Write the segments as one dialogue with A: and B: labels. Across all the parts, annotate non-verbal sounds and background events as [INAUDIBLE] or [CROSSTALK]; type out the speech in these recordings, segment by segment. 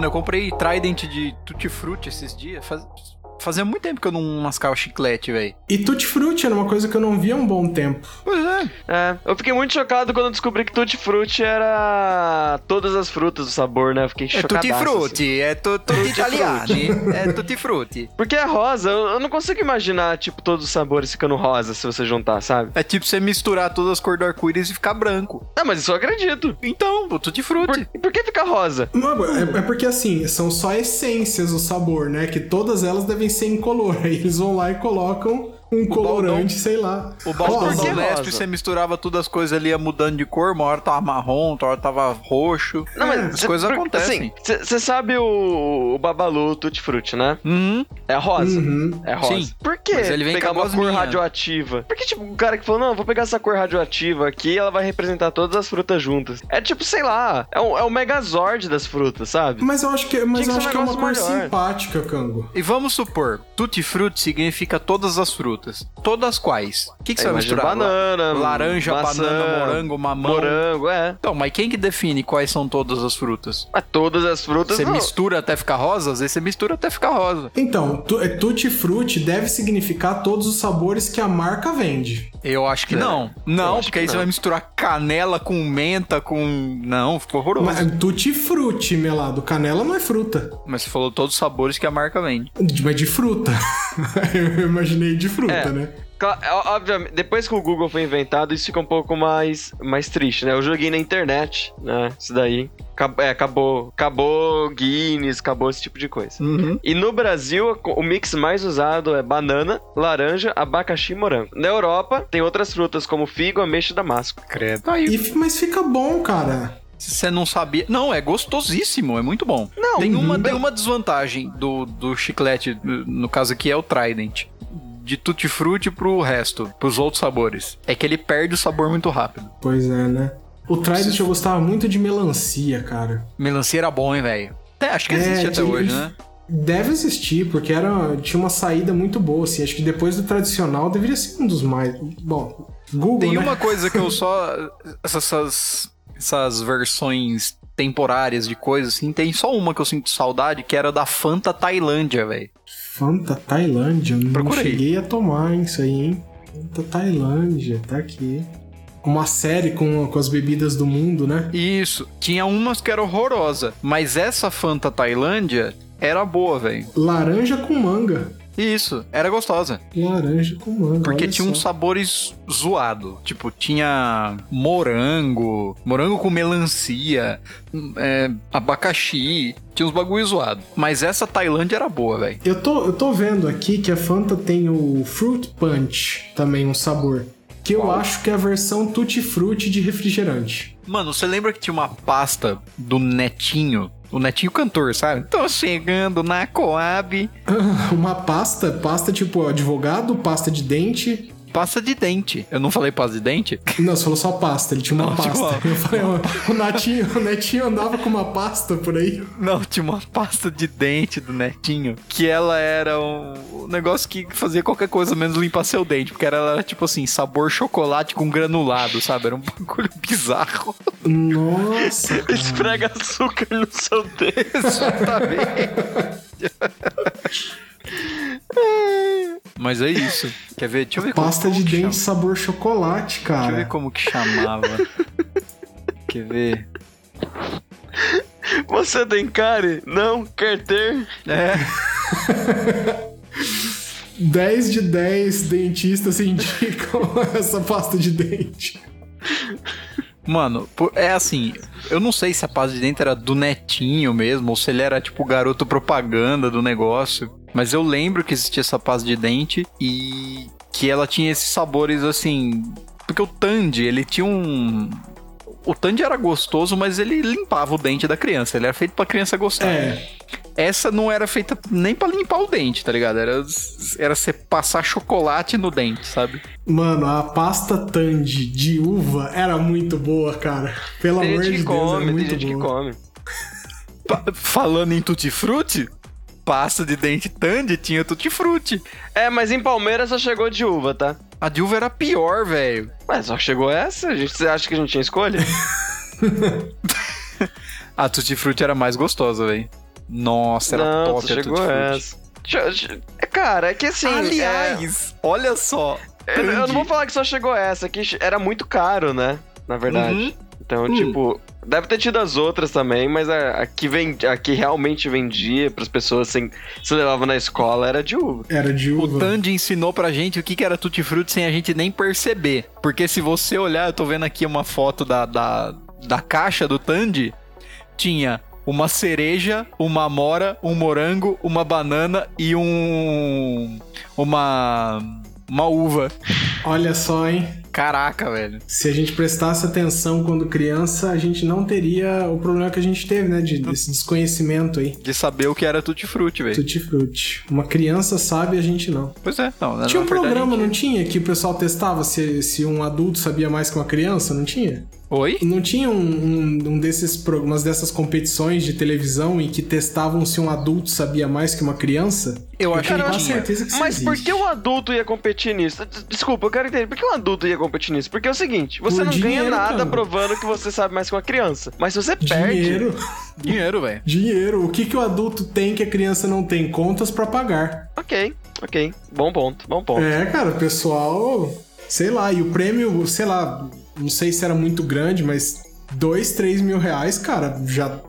A: mano, eu comprei Trident de Tutti Frutti esses dias. Faz... Fazia muito tempo que eu não mascava chiclete, velho.
B: E Tutti Frutti era uma coisa que eu não via há um bom tempo.
A: Pois é.
C: É, eu fiquei muito chocado quando descobri que Tutti Frutti era todas as frutas do sabor, né? Eu fiquei
A: É
C: chocado.
A: Tutti Frutti, é tu, tutti italiani, é Tutti Frutti.
C: Porque é rosa, eu, eu não consigo imaginar, tipo, todos os sabores ficando rosa se você juntar, sabe?
A: É tipo você misturar todas as cores do arco-íris e ficar branco.
C: Ah, mas isso eu acredito.
A: Então, o Tutti Frutti.
C: Por, por que fica rosa?
B: Mano, é, é porque assim, são só essências o sabor, né? Que todas elas devem ser incolor. Aí [LAUGHS] eles vão lá e colocam um colorante, sei lá.
A: O Baldão
C: Por que
A: Nesp,
C: rosa?
A: você misturava todas as coisas ali, ia mudando de cor, uma hora tava marrom, outra hora tava roxo.
C: Não, mas
A: as
C: cê-
A: coisas
C: por-
A: acontecem.
C: Você sabe o, o Babalu Tutti Frutti, né?
A: Uhum.
C: É rosa.
B: Uhum.
C: É rosa.
A: Sim.
C: Por que
A: Mas ele vem
C: pegar
A: com a
C: uma cor radioativa? Porque, tipo, o cara que falou, não, vou pegar essa cor radioativa aqui ela vai representar todas as frutas juntas. É tipo, sei lá, é o, é o megazord das frutas, sabe?
B: Mas eu acho que, mas
C: Tinha
B: eu
C: que
B: acho que é uma cor
C: negócio maior.
B: simpática, Cango.
A: E vamos supor, Tutti Frutti significa todas as frutas. Todas quais? O que, que você vai misturar?
C: banana,
A: Laranja,
C: maçã,
A: banana, morango, mamão.
C: Morango, é.
A: Então, mas quem que define quais são todas as frutas?
C: Mas todas as frutas
A: Você
C: não.
A: mistura até ficar rosa? Às vezes você mistura até ficar rosa.
B: Então, é, Tutti Frutti deve significar todos os sabores que a marca vende.
A: Eu acho que
C: É,
A: não.
C: eu
A: Não,
C: acho
A: porque
C: que
A: aí você
C: não.
A: vai misturar canela com menta, com. Não, ficou horroroso.
B: Mas
A: Mas,
B: Tutti Frutti, melado. Canela não é fruta.
A: você falou todos os sabores que a marca vende.
B: De- Mas de fruta. [LAUGHS] eu imaginei de fruta,
C: É.
B: né?
C: Ó- Obviamente, depois que o Google foi inventado, isso fica um pouco mais, mais triste, né? Eu joguei na internet, né? Isso daí. É, acabou, acabou Guinness, acabou esse tipo de coisa. E no Brasil, o mix mais usado é banana, laranja, abacaxi e morango. Na Europa, tem outras frutas como figo, ameixa e damasco.
A: Credo. Aí,
B: E- mas fica bom, cara.
A: se você não sabia. Não, é gostosíssimo, é muito bom.
C: Não,
A: tem uma,
C: uhum.
A: tem uma desvantagem do, do chiclete, no caso aqui é o Trident. De tutti frutti pro resto, pros outros sabores. É que ele perde o sabor muito rápido.
B: Pois é, né? O Trident eu gostava muito de melancia, cara.
A: Melancia era bom, hein, velho? Até, acho que
B: É,
A: existe até hoje,
B: ele-
A: né?
B: Deve existir, porque era, tinha uma saída muito boa, assim. Acho que depois do tradicional deveria ser um dos mais. Bom, Google.
A: Tem
B: né?
A: uma coisa que eu [LAUGHS] só. Essas, essas versões temporárias de coisas, assim, tem só uma que eu sinto saudade, que era da Fanta Tailândia, velho.
B: Fanta Tailândia. eu Não
A: aí.
B: cheguei a tomar isso aí, hein? Fanta Tailândia, tá aqui. Uma série com, com as bebidas do mundo, né?
A: Isso. Tinha umas que era horrorosa, mas essa Fanta Tailândia era boa, velho.
B: Laranja com manga.
A: Isso, era gostosa.
B: Laranja com manga.
A: Porque tinha
B: só.
A: uns sabores zoado. Tipo, tinha morango, morango com melancia, hum, é, abacaxi. Tinha uns bagulho zoado. Mas essa Tailândia era boa, velho.
B: Eu tô, eu tô vendo aqui que a Fanta tem o Fruit Punch, também um sabor. Que eu acho que é a versão Tutti Frutti de refrigerante.
A: Mano, você lembra que tinha uma pasta do Netinho? O Netinho cantor, sabe? Tô chegando na Coab. [LAUGHS]
B: Uma pasta, pasta tipo advogado, pasta de dente.
A: Pasta de dente. Eu não falei pasta de dente?
B: Não, você falou só pasta, ele tinha uma
A: Não,
B: pasta.
A: tipo.
B: Eu falei, ó, o, Netinho, o Netinho andava com uma pasta por aí.
A: Não, tinha uma pasta de dente do Netinho. Que ela era um negócio que fazia qualquer coisa menos limpar seu dente. Porque ela era tipo assim, sabor chocolate com granulado, sabe? Era um [LAUGHS] bagulho bizarro.
B: Nossa, cara. [LAUGHS]
C: Esfrega açúcar no seu dedo. [LAUGHS]
A: Mas é isso. Quer ver? Deixa eu ver como,
B: pasta
A: como
B: de
A: que
B: dente
A: chama.
B: sabor chocolate,
A: Deixa eu ver
B: cara.
A: como que chamava. Quer ver?
C: Você tem cárie? Não? Quer ter?
A: É. [LAUGHS]
B: 10 de 10 dentistas indicam [LAUGHS] essa pasta de dente.
A: Mano, por- é assim, eu não sei se a pasta de dente era do netinho mesmo, ou se ele era tipo o garoto propaganda do negócio. Mas eu lembro que existia essa pasta de dente e que ela tinha esses sabores assim. Porque o Tandy, ele tinha um. O Tandy era gostoso, mas ele limpava o dente da criança. Ele era feito pra criança gostar.
B: É,
A: Essa não era feita nem pra limpar o dente, tá ligado? Era, era você passar chocolate no dente, sabe?
B: mano, a pasta Tandy de uva era muito boa, cara. Pelo
C: Tem
B: amor
C: gente
B: de
C: que
B: Deus,
C: come,
B: era
C: tem
B: muito
C: gente que
B: boa.
A: falando em tutti-frutti, pasta de dente Tandy tinha tutti-frutti.
C: É, mas em Palmeiras só chegou de uva, tá?
A: A de uva era pior, velho.
C: Mas só chegou essa? A gente, você acha que a gente tinha escolha? [LAUGHS]
A: A tutti-frutti era mais gostosa, velho. Nossa, era
C: Não,
A: top
C: você
A: a
C: chegou essa. Deixa- Cara, é que assim.
A: Aliás, olha só.
C: é- eu, eu não vou falar que só chegou essa, que era muito caro, né? Na verdade.
A: Uhum.
C: Então,
B: Hum.
C: tipo, deve ter tido as outras também, mas a, a, que, vend, a que realmente vendia pras pessoas sem, se levava na escola era de uva.
B: Era de
A: O
B: uva.
A: Tandy ensinou pra gente o que que era Tutti Frutti sem a gente nem perceber. Porque se você olhar, eu tô vendo aqui uma foto da, da, da caixa do Tandy, tinha uma cereja, uma amora, um morango, uma banana e um... uma... uma uva.
B: Olha só, hein?
A: Caraca, velho.
B: Se a gente prestasse atenção quando criança, a gente não teria o problema que a gente teve, né? De, desse desconhecimento aí.
A: De saber o que era Tutti Frutti, velho.
B: Tutti Frutti. Uma criança sabe, a gente não.
A: Pois é, não. na-
B: Tinha um programa,
A: gente-
B: não tinha? Que o pessoal testava se, se um adulto sabia mais que uma criança? Não tinha?
A: Oi?
B: Não tinha um, um, um desses programas, dessas competições de televisão em que testavam se um adulto sabia mais que uma criança?
A: Eu acho que tinha.
B: certeza que
C: Mas por
B: existe.
C: que o adulto ia competir nisso? Des- Desculpa, eu quero entender. Por que o adulto ia competir nisso? Porque é o seguinte, você
B: Por
C: não ganha
B: dinheiro,
C: nada
B: cara.
C: provando que você sabe mais que uma criança. Mas se você perde.
B: Dinheiro. [LAUGHS]
A: Dinheiro, velho.
B: Dinheiro. O que, que o adulto tem que a criança não tem? Contas pra pagar.
C: Ok, ok. Bom ponto, bom ponto.
B: É, cara, o pessoal. Sei lá, e o prêmio, sei lá, não sei se era muito grande, mas dois, três mil reais, cara, já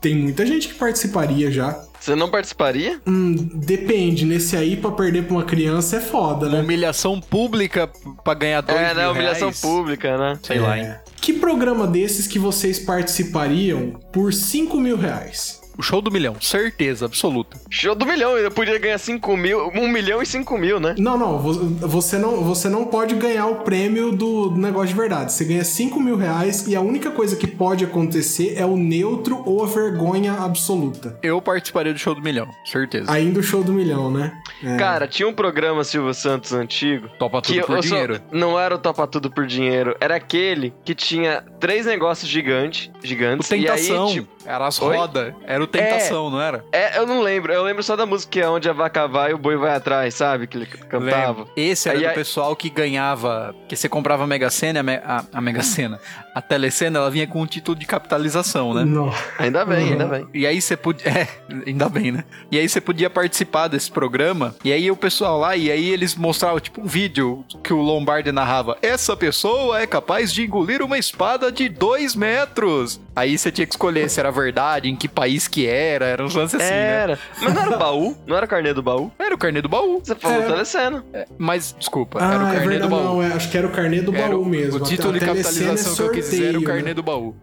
B: tem muita gente que participaria já.
C: Você não participaria?
B: Hum, depende, nesse aí pra perder pra uma criança é foda, né?
A: humilhação pública pra ganhar dois
C: é, né?
A: mil
C: Humilhação
A: reais.
C: pública, né?
A: Sei lá, hein?
B: É. Que programa desses que vocês participariam por 5 mil reais?
A: O show do milhão, certeza absoluta.
C: Show do milhão, eu podia ganhar 5 mil, 1 milhão e 5 mil, né?
B: Não, não, vo- você não, você não pode ganhar o prêmio do negócio de verdade. Você ganha 5 mil reais e a única coisa que pode acontecer é o neutro ou a vergonha absoluta.
A: Eu participaria do show do milhão, certeza.
B: Ainda o show do milhão, né? É.
C: Cara, tinha um programa Silvio Santos antigo.
A: Topa tudo
C: que
A: por
C: eu só-
A: dinheiro.
C: não era o Topa Tudo por Dinheiro, era aquele que tinha três negócios gigantes,
A: O
C: gigantes.
A: Tentação.
C: E aí, tipo,
A: Era as rodas. Era o Tentação, não era?
C: é, eu não lembro. Eu lembro só da música que é onde a vaca vai e o boi vai atrás, sabe? Que ele cantava.
A: Lembro. Esse era
C: Aí,
A: do
C: aí-
A: pessoal que ganhava. Que você comprava a Mega Sena, a, a Mega Sena. A Telecena, ela vinha com um título de capitalização, né?
B: Não.
C: Ainda bem,
B: Uhum.
C: ainda bem.
A: E aí você podia. [LAUGHS] É, ainda bem, né? E aí você podia participar desse programa. E aí o pessoal lá, e aí eles mostravam, tipo, um vídeo que o Lombardi narrava. Essa pessoa é capaz de engolir uma espada de dois metros. Aí você tinha que escolher se era verdade, em que país que era. Era uns lances assim, né?
C: Era. Mas não era o [LAUGHS] baú? Não era o carnê do baú?
A: Era o carnê do baú.
C: Você falou
B: É.
C: telecena.
A: Mas, desculpa,
B: Ah,
A: era o
B: é
A: carnê
B: verdade,
A: do baú.
B: não, é, acho que era o carnê do
A: Era
B: baú
A: o-
B: mesmo.
A: O título
B: A-
A: de
B: telecena é
A: capitalização que eu quis era o
B: sorteio,
A: carnê
B: né?
A: do baú.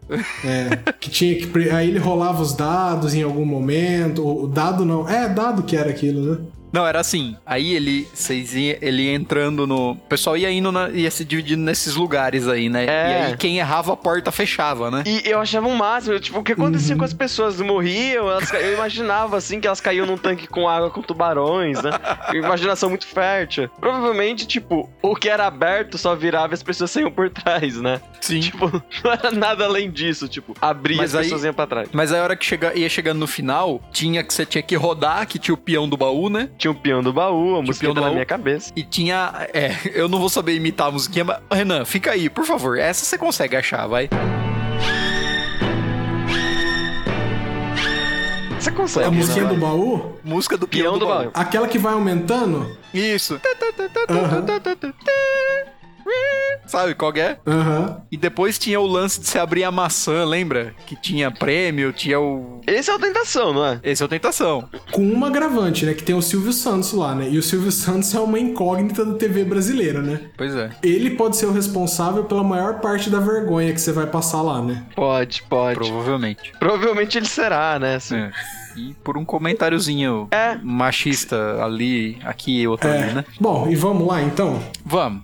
B: É, que tinha que. Aí ele rolava os dados em algum momento. O dado não. É, dado que era aquilo, né?
A: Não, era assim. Aí ele, vocês ia, ele ia entrando no. O pessoal ia indo, na- ia se dividindo nesses lugares aí, né?
C: É.
A: E aí quem errava a porta fechava, né?
C: E eu achava um máximo, tipo, o que acontecia
B: Uhum.
C: com as pessoas? Morriam, elas eu imaginava, assim, que elas caíam num tanque com água com tubarões, né? Imaginação muito fértil. Provavelmente, tipo, o que era aberto só virava e as pessoas saíam por trás, né?
A: Sim.
C: Tipo, não era nada além disso, tipo, abria
A: Mas
C: as
A: aí-
C: pessoas iam pra trás.
A: Mas aí a hora que chega, ia chegando no final, tinha que você tinha que rodar, que tinha o peão do baú, né?
C: Tinha o peão do baú, a música na minha cabeça.
A: E tinha. É, eu não vou saber imitar a musiquinha, mas. Renan, fica aí, por favor. Essa você consegue achar, vai.
C: Você consegue,
B: A musiquinha
C: né?
B: do baú,
A: Música do peão,
C: Peão
A: do,
C: do
A: baú.
C: baú.
B: aquela que vai aumentando.
A: Isso.
B: Aham.
A: Sabe qual é?
B: Aham.
A: E depois tinha o lance de se abrir a maçã, lembra? Que tinha prêmio, tinha o.
C: Esse é o Tentação, não é?
A: Esse é o Tentação.
B: Com uma agravante, né? Que tem o Silvio Santos lá, né? E o Silvio Santos é uma incógnita da TV brasileira, né?
A: Pois é.
B: Ele pode ser o responsável pela maior parte da vergonha que você vai passar lá, né?
C: Pode, pode.
A: Provavelmente.
C: Provavelmente ele será, né? assim.
A: É. E por um comentáriozinho
C: É.
A: machista ali, aqui e outro
B: É.
A: ali, né?
B: Bom, e vamos lá então?
A: Vamos.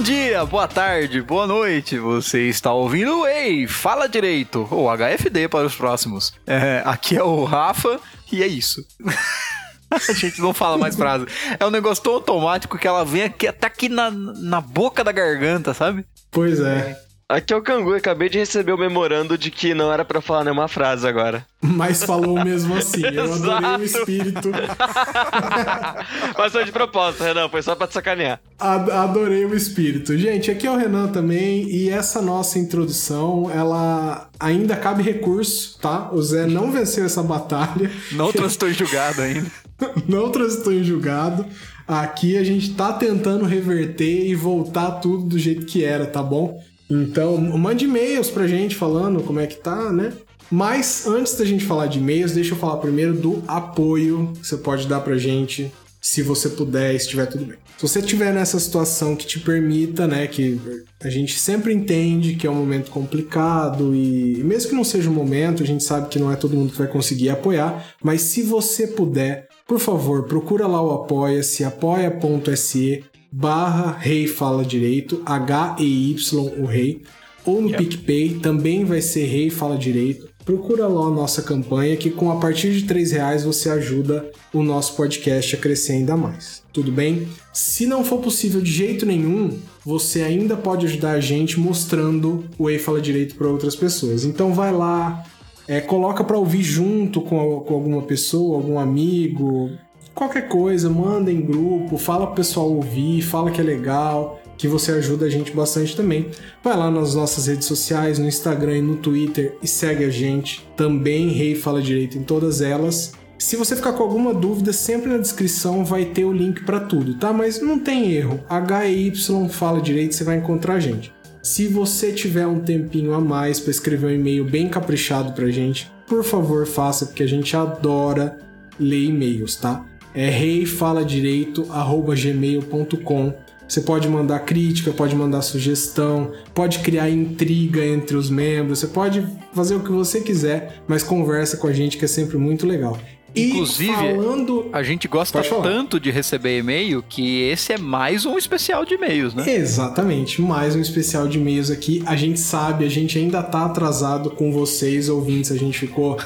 A: Bom dia, boa tarde, boa noite. Você está ouvindo o Ei, fala direito, ou HFD para os próximos. É, aqui é o Rafa e é isso. [LAUGHS] a gente não fala mais frase. É um negócio tão automático que ela vem aqui, até aqui na, na boca da garganta, sabe?
B: Pois é.
C: Aqui é o Cangu, acabei de receber o memorando de que não era para falar nenhuma frase agora.
B: Mas falou mesmo assim. Eu adorei o espírito. [LAUGHS]
C: Mas foi de propósito, Renan, foi só pra te sacanear.
B: Adorei o espírito. Gente, aqui é o Renan também, e essa nossa introdução, ela ainda cabe recurso, tá? O Zé não venceu essa batalha.
A: Não transitou em julgado ainda. [LAUGHS]
B: não transitou em julgado. Aqui a gente tá tentando reverter e voltar tudo do jeito que era, tá bom? Então, mande e-mails pra gente falando como é que tá, né? Mas antes da gente falar de e-mails, deixa eu falar primeiro do apoio que você pode dar pra gente, se você puder, estiver tudo bem. Se você estiver nessa situação que te permita, né, que a gente sempre entende que é um momento complicado e mesmo que não seja um momento, a gente sabe que não é todo mundo que vai conseguir apoiar, mas se você puder, por favor, procura lá o apoia-se, apoia.se barra Rei Fala Direito, H-E-Y o Rei, ou no. PicPay, também vai ser Rei Fala Direito. Procura lá a nossa campanha que com a partir de três reais você ajuda o nosso podcast a crescer ainda mais. Tudo bem? Se não for possível de jeito nenhum, você ainda pode ajudar a gente mostrando o Ei Fala Direito para outras pessoas. Então vai lá, é, coloca para ouvir junto com, com alguma pessoa, algum amigo, qualquer coisa, manda em grupo, fala pro pessoal ouvir, fala que é legal, que você ajuda a gente bastante também. Vai lá nas nossas redes sociais, no Instagram e no Twitter e segue a gente. Também Rei Fala Direito em todas elas. Se você ficar com alguma dúvida, sempre na descrição vai ter o link para tudo, tá? Mas não tem erro. HY Fala Direito, você vai encontrar a gente. Se você tiver um tempinho a mais para escrever um e-mail bem caprichado pra gente, por favor, faça, porque a gente adora ler e-mails, tá? É reifaladireito@gmail.com. Você pode mandar crítica, pode mandar sugestão, pode criar intriga entre os membros, você pode fazer o que você quiser, mas conversa com a gente que é sempre muito legal.
A: Inclusive, falando... a gente gosta tanto de receber e-mail que esse é mais um especial de e-mails, né?
B: Exatamente, mais um especial de e-mails aqui. A gente sabe, a gente ainda tá atrasado com vocês, ouvintes, a gente ficou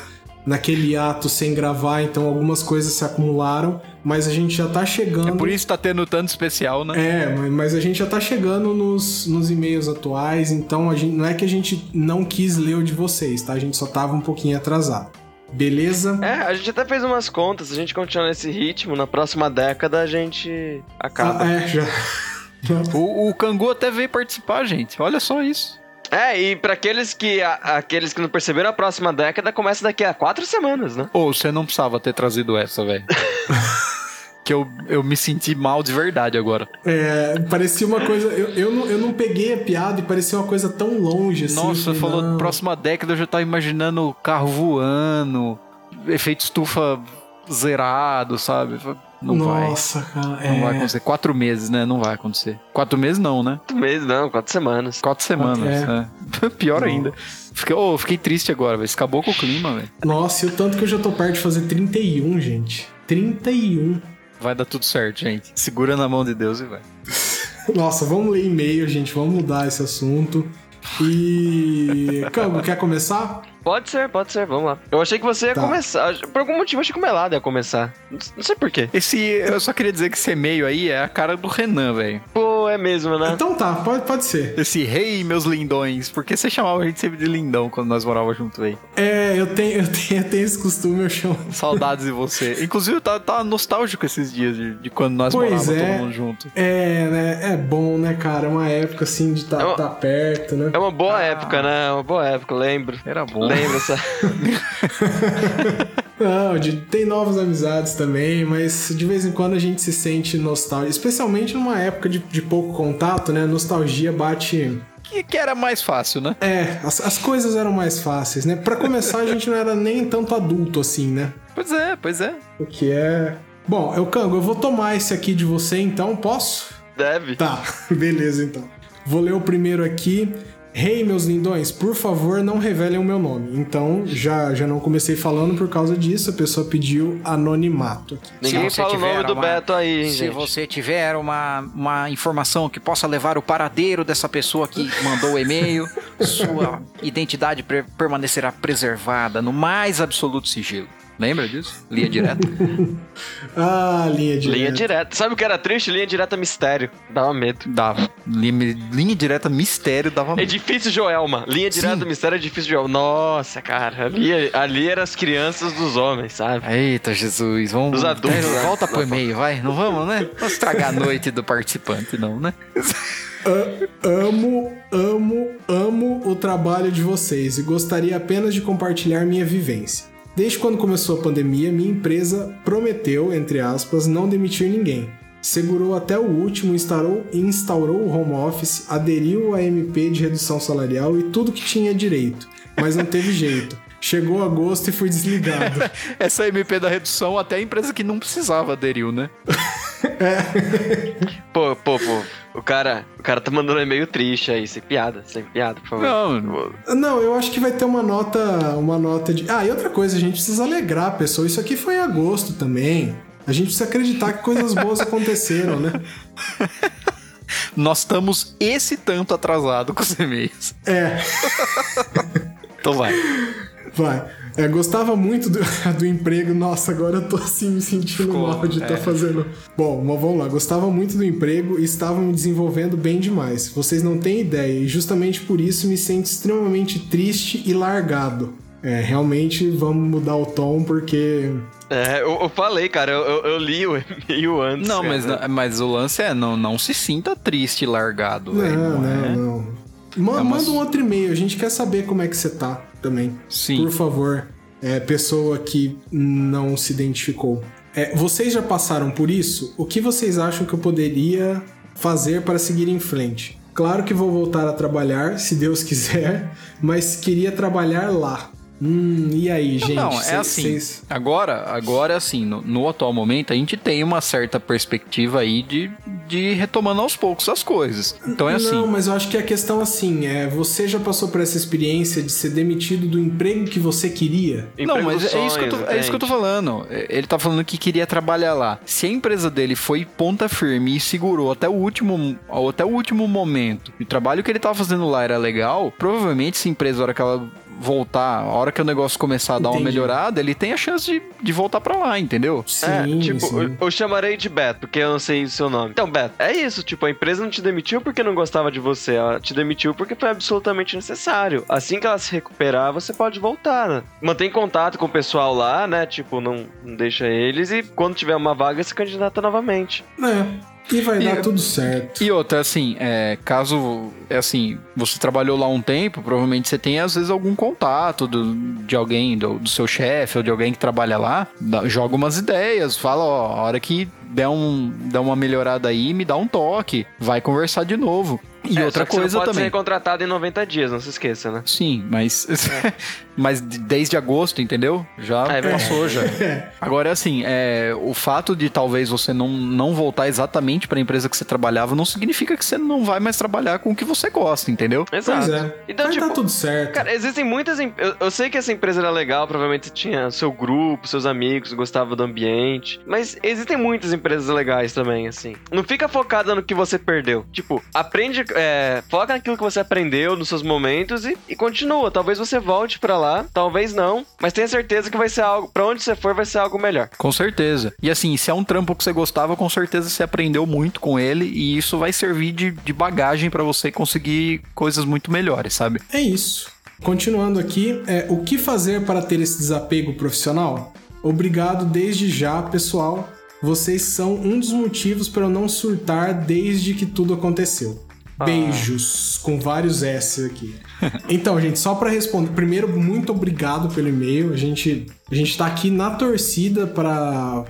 B: naquele ato sem gravar, então algumas coisas se acumularam, mas a gente já tá chegando. É
A: por isso que tá tendo tanto especial, né?
B: É, mas a gente já tá chegando nos, nos e-mails atuais, então a gente, não é que a gente não quis ler o de vocês, tá? A gente só tava um pouquinho atrasado. Beleza?
C: É, a gente até fez umas contas, se a gente continuar nesse ritmo, na próxima década a gente acaba.
B: Ah, é, já.
A: o, o Cangu até veio participar, gente. Olha só isso.
C: É, e para aqueles que a, aqueles que não perceberam, a próxima década começa daqui a quatro semanas, né?
A: Ou oh, você não precisava ter trazido essa, velho. [LAUGHS] que eu, eu me senti mal de verdade agora.
B: É, parecia uma coisa. Eu, eu, não, eu não peguei a piada e parecia uma coisa tão longe assim.
A: Nossa, falou não. próxima década, eu já tava imaginando o carro voando, efeito estufa zerado, sabe? Não
B: Nossa,
A: vai.
B: cara.
A: Não é... vai acontecer. Quatro meses, né? Não vai acontecer. Quatro meses não, né?
C: Quatro meses não, quatro semanas.
A: Quatro semanas, é. é. [LAUGHS] Pior não. ainda. Fiquei, oh, fiquei triste agora, velho. Acabou com o clima, velho.
B: Nossa, e o tanto que eu já tô perto de fazer 31, gente. 31.
A: Vai dar tudo certo, gente. Segura na mão de Deus e vai. [LAUGHS]
B: Nossa, vamos ler e-mail, gente. Vamos mudar esse assunto. E. Campo, quer começar?
C: Pode ser, pode ser, vamos lá. Eu achei que você ia tá. começar. Por algum motivo, eu achei que o Melado ia começar. Não sei porquê.
A: Esse. Eu só queria dizer que esse e-mail aí é a cara do Renan, velho.
C: Pô, é mesmo, né?
B: Então tá, pode, pode ser.
A: Esse rei, hey, meus lindões. Por que você chamava a gente sempre de lindão quando nós morávamos junto aí?
B: É, eu tenho, eu tenho, eu tenho esse costume, eu chamo.
A: Saudades de você. Inclusive, eu tava, tava nostálgico esses dias de, de quando nós pois morávamos é, todo mundo junto.
B: É, né? É bom, né, cara? Uma época assim de estar tá, é tá perto, né?
C: É uma boa ah. época, né? Uma boa época, lembro.
A: Era bom.
C: Lembro, essa. [LAUGHS]
B: Não, de, tem novas amizades também, mas de vez em quando a gente se sente nostálgico, especialmente numa época de, de pouco contato, né? Nostalgia bate.
A: Que, que era mais fácil, né?
B: É, as, as coisas eram mais fáceis, né? Para começar, a gente não era nem tanto adulto assim, né?
A: Pois é, pois é.
B: O que é. Bom, eu Cango, eu vou tomar esse aqui de você então, posso?
C: Deve.
B: Tá, [LAUGHS] beleza então. Vou ler o primeiro aqui. Hey, meus lindões, por favor, não revelem o meu nome. Então, já, já não comecei falando por causa disso, a pessoa pediu anonimato.
C: Ninguém fala o nome do uma, Beto aí,
A: Se
C: gente.
A: você tiver uma, uma informação que possa levar o paradeiro dessa pessoa que mandou o e-mail, [LAUGHS] sua identidade permanecerá preservada no mais absoluto sigilo. Lembra disso? Linha direta. [LAUGHS]
B: ah, linha direta.
C: Linha direta. Sabe o que era triste? Linha direta mistério. Dava medo.
A: Dava. Linha, linha direta mistério dava medo.
C: Edifício Joelma. Linha direta Sim. mistério Edifício Joelma. Nossa, cara. Ali, ali eram as crianças dos homens, sabe?
A: Eita, Jesus. Vamos.
C: Dos adultos.
A: né? Volta pro e-mail, vai. Não vamos, né? Vamos estragar a noite do participante, não, né? [LAUGHS]
B: amo, amo, amo o trabalho de vocês e gostaria apenas de compartilhar minha vivência. Desde quando começou a pandemia, minha empresa prometeu, entre aspas, não demitir ninguém. Segurou até o último, instaurou, instaurou o home office, aderiu à MP de redução salarial e tudo que tinha direito. Mas não teve jeito. Chegou agosto e fui desligado. [LAUGHS]
A: Essa MP da redução, até a empresa que não precisava aderiu, né? [LAUGHS]
C: é. [LAUGHS] Pô, pô, pô. O cara, o cara tá mandando um e-mail triste aí, sem piada, sem piada, por favor.
B: Não, não, eu acho que vai ter uma nota, uma nota de. Ah, e outra coisa, a gente precisa alegrar a pessoa. Isso aqui foi em agosto também. A gente precisa acreditar que coisas boas aconteceram, né? [LAUGHS]
A: Nós estamos esse tanto atrasado com os e-mails.
B: É. [LAUGHS]
A: então vai.
B: Vai. É, gostava muito do, [LAUGHS] do, emprego. Nossa, agora eu tô assim me sentindo Ficou, mal de estar tá é. tá fazendo. Bom, mas vamos lá. Gostava muito do emprego e estava me desenvolvendo bem demais. Vocês não têm ideia, e justamente por isso me sinto extremamente triste e largado. É, realmente vamos mudar o tom porque.
C: É, eu, eu falei, cara, eu, eu, eu, li o e-mail antes.
A: Não, mas, mas o lance é: não, não se sinta triste e largado.
B: Não,
A: véio,
B: não, não. É? não. Manda, é uma... manda um outro e-mail, a gente quer saber como é que você tá também.
A: Sim.
B: Por favor, é, pessoa que não se identificou. É, vocês já passaram por isso? O que vocês acham que eu poderia fazer para seguir em frente? Claro que vou voltar a trabalhar, se Deus quiser, [LAUGHS] mas queria trabalhar lá. Hum, e aí, gente?
A: Não, é assim. Cês... Agora, agora assim, no, no, atual momento, a gente tem uma certa perspectiva aí de, de retomando aos poucos as coisas. Então é assim.
B: Não, mas eu acho que a questão assim é: você já passou por essa experiência de ser demitido do emprego que você queria?
A: Emprego não, mas sonhos, é, isso que eu tô, é isso que eu tô falando. Ele tá falando que queria trabalhar lá. Se a empresa dele foi ponta firme e segurou até o último, até o último momento, e o trabalho que ele tava fazendo lá era legal, provavelmente se a empresa, a hora que ela voltar, a hora que o negócio começar a dar Entendi. uma melhorada, ele tem a chance de, de voltar para lá, entendeu?
C: Sim, é, tipo, sim. Eu, eu, chamarei de Beto, porque eu não sei o seu nome. Então, Beto, é isso, tipo, a empresa não te demitiu porque não gostava de você, ela te demitiu porque foi absolutamente necessário. Assim que ela se recuperar, você pode voltar, né? Mantém contato com o pessoal lá, né? Tipo, não, não deixa eles e quando tiver uma vaga, se candidata novamente.
B: É. E vai e, dar tudo certo.
A: E outra, assim, é, caso, é assim, você trabalhou lá um tempo, provavelmente você tem às vezes algum contato do, de alguém, do, do seu chefe ou de alguém que trabalha lá, dá, joga umas ideias, fala, ó, a hora que der, um, der uma melhorada aí, me dá um toque, vai conversar de novo. E é, outra coisa
C: pode
A: também.
C: ser contratado em 90 dias, não se esqueça, né?
A: Sim, mas é. [LAUGHS] mas desde agosto, entendeu? Já é passou já. [LAUGHS] Agora é assim, é, o fato de talvez você não, não voltar exatamente para a empresa que você trabalhava não significa que você não vai mais trabalhar com o que você gosta, entendeu?
B: Exato. Pois é. Então, Mas tá tipo, tá tudo certo.
C: Cara, existem muitas eu, eu sei que essa empresa era legal, provavelmente tinha seu grupo, seus amigos, gostava do ambiente, mas existem muitas empresas legais também, assim. Não fica focada no que você perdeu. Tipo, aprende é, foca naquilo que você aprendeu nos seus momentos e, e continua. Talvez você volte para lá, talvez não, mas tenha certeza que vai ser algo, para onde você for, vai ser algo melhor.
A: Com certeza. E assim, se é um trampo que você gostava, com certeza você aprendeu muito com ele e isso vai servir de, de bagagem para você conseguir coisas muito melhores, sabe?
B: É isso. Continuando aqui, é, o que fazer para ter esse desapego profissional? Obrigado desde já, pessoal. Vocês são um dos motivos para eu não surtar desde que tudo aconteceu. Ah. Beijos, com vários S aqui. Então, gente, só para responder, primeiro, muito obrigado pelo e-mail. A gente, a gente tá aqui na torcida para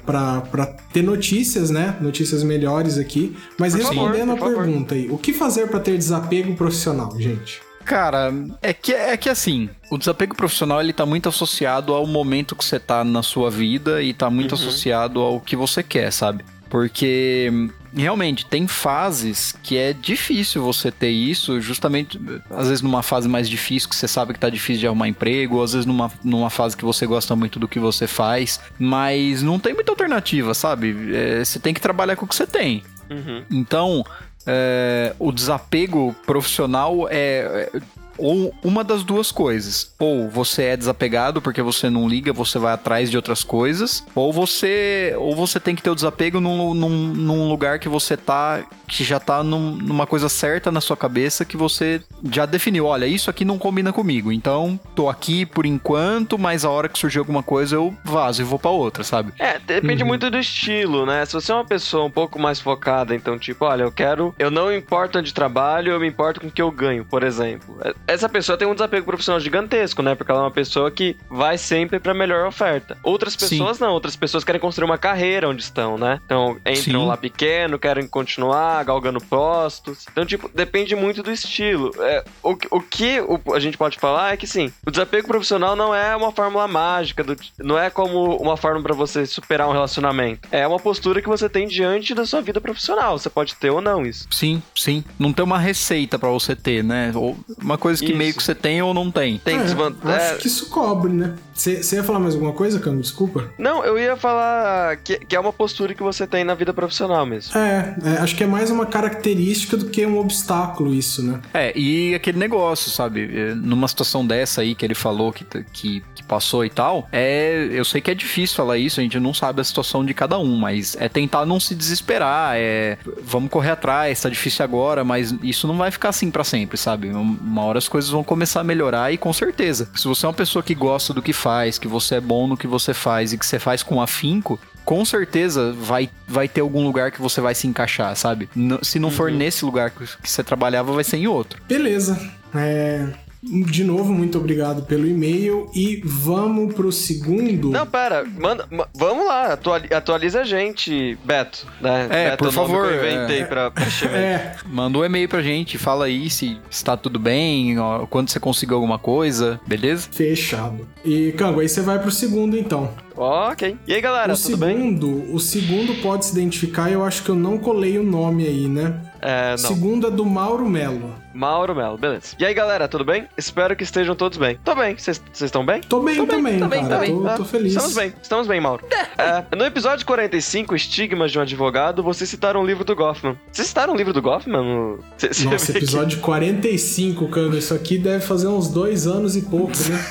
B: ter notícias, né? Notícias melhores aqui. Mas por respondendo favor, a pergunta favor. aí, o que fazer para ter desapego profissional, gente?
A: Cara, é que, é que assim, o desapego profissional ele tá muito associado ao momento que você tá na sua vida e tá muito uhum. associado ao que você quer, sabe? Porque realmente tem fases que é difícil você ter isso, justamente às vezes numa fase mais difícil que você sabe que tá difícil de arrumar emprego, ou às vezes numa, numa fase que você gosta muito do que você faz, mas não tem muita alternativa, sabe? É, você tem que trabalhar com o que você tem. Uhum. Então, é, o desapego profissional é, é ou uma das duas coisas. Ou você é desapegado porque você não liga, você vai atrás de outras coisas, ou você ou você tem que ter o desapego num, num, num lugar que você tá que já tá num, numa coisa certa na sua cabeça que você já definiu, olha, isso aqui não combina comigo. Então, tô aqui por enquanto, mas a hora que surgir alguma coisa eu vazo e vou para outra, sabe?
C: É, depende uhum. muito do estilo, né? Se você é uma pessoa um pouco mais focada, então tipo, olha, eu quero, eu não importo onde trabalho, eu me importo com o que eu ganho, por exemplo essa pessoa tem um desapego profissional gigantesco, né? Porque ela é uma pessoa que vai sempre pra melhor oferta. Outras pessoas Sim. não, outras pessoas querem construir uma carreira onde estão, né? Então entram Sim. lá pequeno, querem continuar galgando postos. Então, tipo, depende muito do estilo. É, o, o que a gente pode falar é que sim, o desapego profissional não é uma fórmula mágica, do, não é como uma forma para você superar um relacionamento. É uma postura que você tem diante da sua vida profissional. Você pode ter ou não isso.
A: Sim, sim. Não tem uma receita para você ter, né? Ou uma coisa que meio que você tem ou não tem.
C: Tem
B: é,
C: que
B: Acho que isso cobre, né? Você ia falar mais alguma coisa, Cam? Desculpa.
C: Não, eu ia falar que, que, é uma postura que você tem na vida profissional mesmo.
B: É, é, acho que é mais uma característica do que um obstáculo isso, né?
A: É, e aquele negócio, sabe? É, numa situação dessa aí que ele falou que, que, que passou e tal, é, eu sei que é difícil falar isso, a gente não sabe a situação de cada um, mas é tentar não se desesperar, é vamos correr atrás, tá difícil agora, mas isso não vai ficar assim para sempre, sabe? Uma hora as coisas vão começar a melhorar e com certeza. Se você é uma pessoa que gosta do que faz, que você é bom no que você faz e que você faz com afinco, com certeza vai, vai ter algum lugar que você vai se encaixar, sabe? Se não for uhum. nesse lugar que você trabalhava, vai ser em outro.
B: Beleza. É, de novo, muito obrigado pelo e-mail e vamos pro segundo.
C: Não, pera, manda, vamos lá, atualiza a gente, Beto. Né?
A: É,
C: Beto,
A: por favor.
C: eu inventei é, pra, pra [LAUGHS]
A: é. Manda um e-mail pra gente, fala aí se está tudo bem, ó, quando você conseguiu alguma coisa, beleza?
B: Fechado. E, Cango, aí você vai pro segundo então.
C: Ok. E aí, galera, o
B: tudo segundo,
C: bem?
B: O segundo pode se identificar, eu acho que eu não colei o nome aí, né?
C: É, não.
B: Segundo é do Mauro Melo.
C: Mauro Melo, beleza. E aí, galera, tudo bem? Espero que estejam todos bem. Tô bem. Vocês estão bem?
B: Tô bem, tô também, tô bem, tô bem. Tô, tô, feliz.
C: Estamos bem, estamos bem, Mauro. [LAUGHS] é, no episódio 45, Estigmas de um Advogado, vocês citaram o livro do Goffman. Vocês citaram o livro do Goffman?
B: Cê, cê Nossa, episódio que... 45, Cano. Isso aqui deve fazer uns dois anos e pouco, né?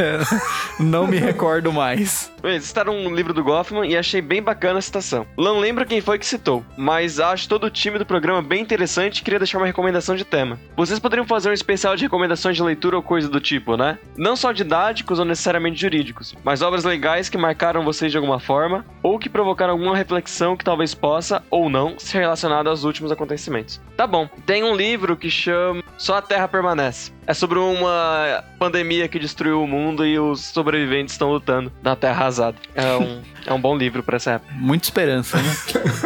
B: [LAUGHS]
A: Não me recordo mais.
C: Vocês citaram um livro do Goffman e achei bem bacana a citação. Não lembro quem foi que citou, mas acho todo o time do programa bem interessante e queria deixar uma recomendação de tema. Vocês poderiam fazer um especial de recomendações de leitura ou coisa do tipo, né? Não só didáticos ou necessariamente jurídicos, mas obras legais que marcaram vocês de alguma forma ou que provocaram alguma reflexão que talvez possa ou não ser relacionada aos últimos acontecimentos. Tá bom. Tem um livro que chama Só a Terra Permanece. É sobre uma pandemia que destruiu o mundo e os sobreviventes estão lutando na Terra arrasada. É um, é um bom livro pra essa época.
A: Muita esperança, né?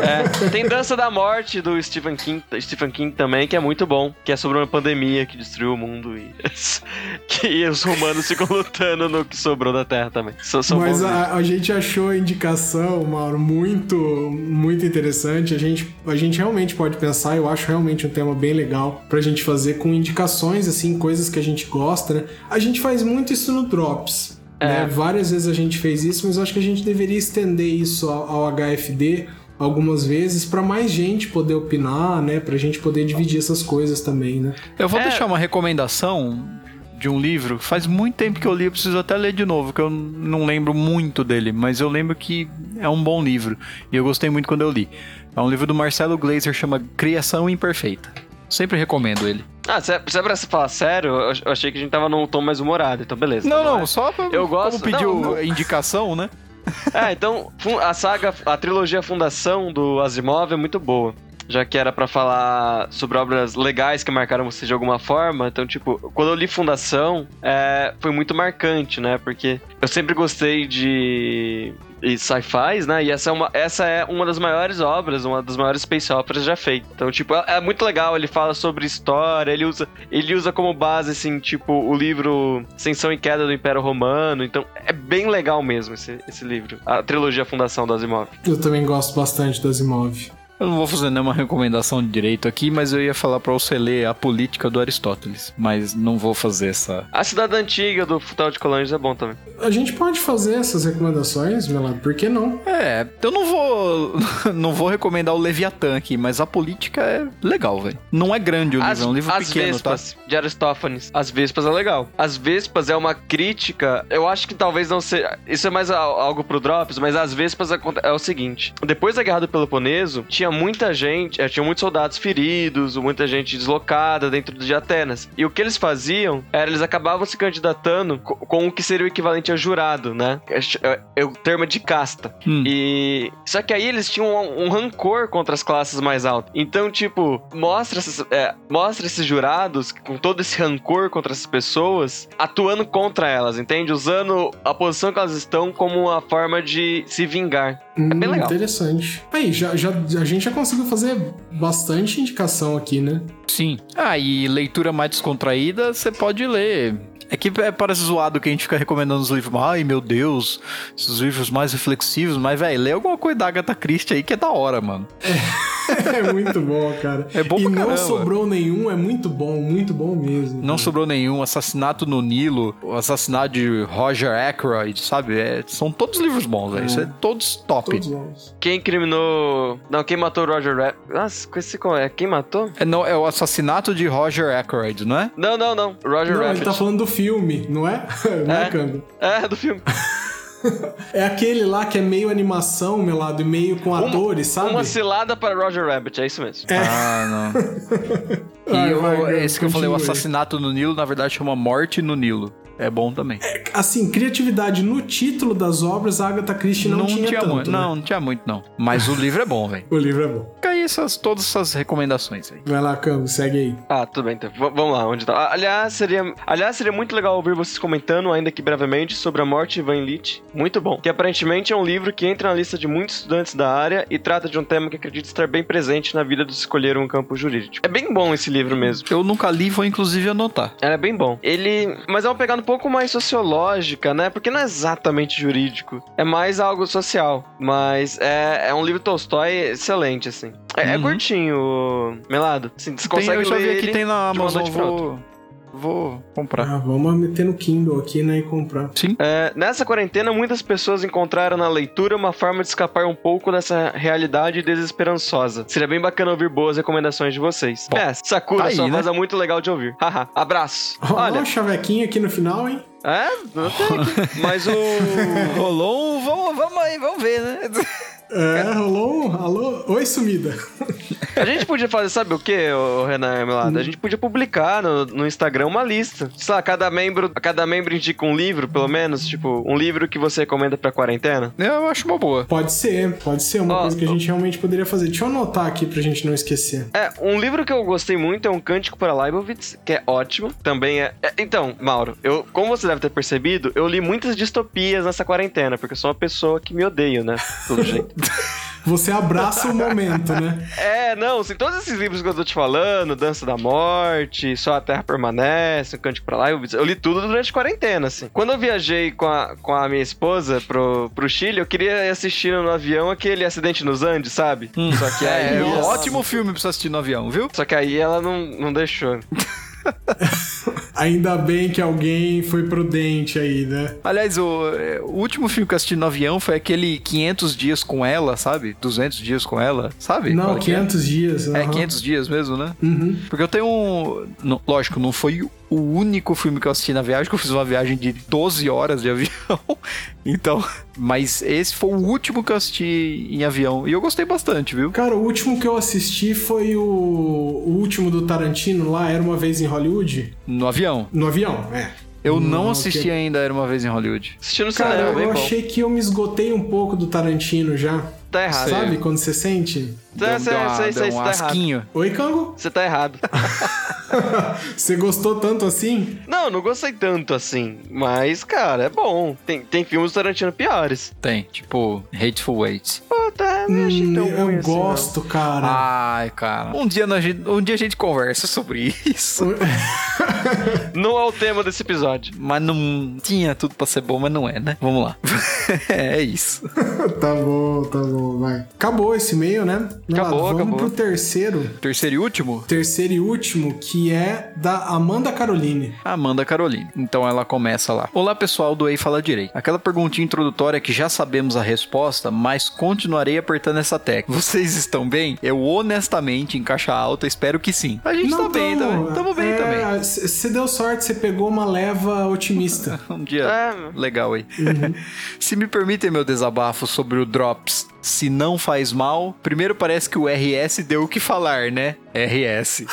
A: [LAUGHS]
C: é. Tem Dança da Morte do Stephen King, Stephen King também, que é muito bom. Que é sobre uma pandemia que destruiu o mundo e [LAUGHS] que os humanos ficam lutando no que sobrou da Terra também.
B: São, são Mas a, a, gente achou a indicação, Mauro, muito, muito interessante. A gente, a gente realmente pode pensar, eu acho realmente um tema bem legal pra gente fazer com indicações, assim, coisas coisas que a gente gosta, né? A gente faz muito isso no Drops. É. Né? Várias vezes a gente fez isso, mas acho que a gente deveria estender isso ao, ao HFD algumas vezes para mais gente poder opinar, né? Pra gente poder dividir essas coisas também, né?
A: Eu vou é. deixar uma recomendação de um livro. Faz muito tempo que eu li, eu preciso até ler de novo, que eu não lembro muito dele, mas eu lembro que é um bom livro e eu gostei muito quando eu li. É um livro do Marcelo Glazer, chama Criação Imperfeita. Sempre recomendo ele.
C: Ah, se é, se é pra falar sério, eu achei que a gente tava num tom mais humorado, então beleza.
A: Não, não, só pra, eu gosto, como pediu não, não. indicação, né?
C: É, então a saga, a trilogia Fundação do Asimov é muito boa já que era para falar sobre obras legais que marcaram você de alguma forma. Então, tipo, quando eu li Fundação, é, foi muito marcante, né? Porque eu sempre gostei de e sci-fi, né? E essa é, uma, essa é uma das maiores obras, uma das maiores space operas já feitas. Então, tipo, é, é, muito legal. Ele fala sobre história, ele usa, ele usa como base, assim, tipo, o livro Ascensão e Queda do Império Romano. Então, é bem legal mesmo esse, esse livro. A trilogia Fundação do Asimov.
B: Eu também gosto bastante do Asimov.
A: Eu não vou fazer nenhuma recomendação de direito aqui, mas eu ia falar pra você ler a política do Aristóteles. Mas não vou fazer essa.
C: A cidade antiga do Futal de Colônias é bom também.
B: A gente pode fazer essas recomendações, Melado, por que não?
A: É, eu não vou. [LAUGHS] não vou recomendar o Leviatã aqui, mas a política é legal, velho. Não é grande o livro, é um livro
C: as
A: pequeno,
C: Vespas,
A: tá?
C: de Aristófanes. As Vespas é legal. As Vespas é uma crítica. Eu acho que talvez não seja. Isso é mais algo pro Drops, mas as Vespas é o seguinte: depois da Guerra do Peloponeso, tinha muita gente, é, tinha muitos soldados feridos, muita gente deslocada dentro de Atenas. E o que eles faziam era eles acabavam se candidatando com o que seria o equivalente a jurado, né? É, é, é o termo de casta. Hum. E. Só que aí eles tinham um, um, rancor contra as classes mais altas. Então, tipo, mostra esses, é, mostra esses jurados com todo esse rancor contra essas pessoas atuando contra elas, entende? Usando a posição que elas estão como uma forma de se vingar.
B: Hum, é bem hum, legal. Interessante. Aí, já, já, a gente já conseguiu fazer bastante indicação aqui, né?
A: Sim. Ah, e leitura mais descontraída, você pode ler é que é, parece zoado que a gente fica recomendando os livros. Ai, meu Deus, esses livros mais reflexivos. Mas, velho, lê alguma coisa da Agatha Christie aí que é da hora, mano.
B: É, [LAUGHS] [LAUGHS] é muito bom, cara.
A: É bom
B: e
A: pra
B: não sobrou nenhum, é muito bom, muito bom mesmo.
A: Não cara. sobrou nenhum. Assassinato no Nilo, o assassinato de Roger Ackroyd, sabe? É, são todos livros bons, velho. É. Isso é todos top. Todos bons.
C: Quem incriminou... Não, quem matou Roger Rabbit... Nossa, esse qual é? Quem matou?
A: É, não, é o assassinato de Roger Ackroyd, não é?
C: Não, não, não. Roger não, Rabbit.
B: ele tá falando do filme não é? não [LAUGHS] é,
C: é É, do filme. [LAUGHS] [LAUGHS]
B: é aquele lá que é meio animação, meu lado, e meio com atores,
C: uma,
B: sabe?
C: Uma cilada para Roger Rabbit, é isso mesmo.
A: É. Ah, não. [LAUGHS] e vai, esse que eu falei, o assassinato no Nilo, na verdade chama Morte no Nilo é bom também. É,
B: assim, criatividade no título das obras, a Agatha Christie não, não tinha, tinha tanto,
A: muito.
B: Né?
A: Não, não tinha muito, não. Mas o livro é bom, velho. [LAUGHS]
B: o livro é bom.
A: Fica aí essas, todas essas recomendações aí.
B: Vai lá, Cambo, segue aí.
C: Ah, tudo bem, então. Vamos lá, onde tá? Aliás, seria, aliás, seria muito legal ouvir vocês comentando, ainda que brevemente, sobre a morte de Van Leach. Muito bom. Que aparentemente é um livro que entra na lista de muitos estudantes da área e trata de um tema que acredito estar bem presente na vida dos escolher um campo jurídico. É bem bom esse livro mesmo.
A: Eu nunca li, vou inclusive anotar.
C: É bem bom. Ele. Mas é uma pegada um pouco mais sociológica lógica, né? Porque não é exatamente jurídico. É mais algo social. Mas é, é um livro Tolstói excelente, assim. É, é uhum. é curtinho, Melado. Assim, você consegue tem, eu
A: já vi aqui, tem na Amazon, vou... Vou comprar.
B: Ah, vamos meter no Kindle aqui, né, e comprar.
A: Sim.
C: É, nessa quarentena, muitas pessoas encontraram na leitura uma forma de escapar um pouco dessa realidade desesperançosa. Seria bem bacana ouvir boas recomendações de vocês. Bom, é, Sakura, tá sua né? voz é muito legal de ouvir. Haha, abraço.
B: Olha, o chavequinho aqui no final, hein?
C: É, não tem. [LAUGHS] Mas o.
A: Rolou um. Vamos, vamos aí, vamos ver, né? [LAUGHS]
B: É, rolou um. Alô? Oi, sumida.
C: A gente podia fazer, sabe o que, Renan Melada? A gente podia publicar no, no Instagram uma lista. Sei lá, cada membro, cada membro indica um livro, pelo menos, tipo, um livro que você recomenda pra quarentena.
A: Eu acho uma boa.
B: Pode ser, pode ser uma coisa que a gente realmente poderia fazer. Deixa eu anotar aqui pra gente não esquecer.
C: É, um livro que eu gostei muito é um Cântico para Leibovitz, que é ótimo. Também é... é. Então, Mauro, eu, como você deve ter percebido, eu li muitas distopias nessa quarentena, porque eu sou uma pessoa que me odeio, né? Pelo [LAUGHS] jeito.
B: Você abraça o momento, né?
C: É, não, assim, todos esses livros que eu tô te falando, Dança da Morte, Só a Terra Permanece, O Cântico pra Lá, eu, eu, li tudo durante a quarentena, assim. Quando eu viajei com a, com a minha esposa pro, pro Chile, eu queria assistir no avião aquele Acidente nos Andes, sabe?
A: Hum. Só que aí... É, um ótimo filme pra você assistir no avião, viu?
C: Só que aí ela não, não deixou. [LAUGHS]
B: Ainda bem que alguém foi prudente aí, né?
A: Aliás, o, é, o, último filme que eu assisti no avião foi aquele 500 dias com ela, sabe? 200 dias com ela, sabe?
B: Não, 500 é? dias.
A: Uhum. É, 500 dias mesmo, né?
B: Uhum.
A: Porque eu tenho um... lógico, não foi o único filme que eu assisti na viagem, que eu fiz uma viagem de 12 horas de avião. [LAUGHS] então, mas esse foi o último que eu assisti em avião. E eu gostei bastante, viu?
B: Cara, o último que eu assisti foi o, o último do Tarantino lá, Era Uma Vez em Hollywood.
A: No avião?
B: No avião, é.
A: Eu não, não assisti que... ainda Era Uma Vez em Hollywood.
C: Assisti no
B: Cara,
C: cinema,
B: eu achei que eu me esgotei um pouco do Tarantino já.
C: Tá errado.
B: Sabe quando você sente?
C: Tá, deu, deu, sei, sei, um tá errado.
B: Oi, Cango?
C: Você tá errado. [LAUGHS]
B: você gostou tanto assim?
C: Não, não gostei tanto assim. Mas, cara, é bom. Tem, tem filmes do Tarantino piores.
A: Tem, tipo Hateful Eight.
C: Pô, tá, não achei tão
B: hum, Eu
C: ruim assim,
B: gosto,
C: não.
B: cara.
A: Ai, cara. Um dia, um dia a gente conversa sobre isso. [LAUGHS] [LAUGHS]
C: não é o tema desse episódio.
A: Mas não tinha tudo pra ser bom, mas não é, né? Vamos lá. [LAUGHS] é isso.
B: tá bom, tá bom, vai. Acabou esse e-mail, né?
C: Acabou,
B: lá, vamos
C: acabou.
B: pro terceiro.
A: Terceiro e último?
B: Terceiro e último, que é da Amanda Caroline.
A: Amanda Caroline. Então ela começa lá. Olá pessoal do Ei Fala Direito. Aquela perguntinha introdutória que já sabemos a resposta, mas continuarei apertando essa tecla. Vocês estão bem? Eu honestamente, em caixa alta, espero que sim. A gente tá bem também. Tamo bem
B: é,
A: também.
B: Você deu sorte, você pegou uma leva otimista. [LAUGHS]
A: Um dia
C: É.
A: legal aí. [LAUGHS] Se me permitem meu desabafo sobre o Drops, se não faz mal, primeiro parece que o RS deu o que falar, né? RS.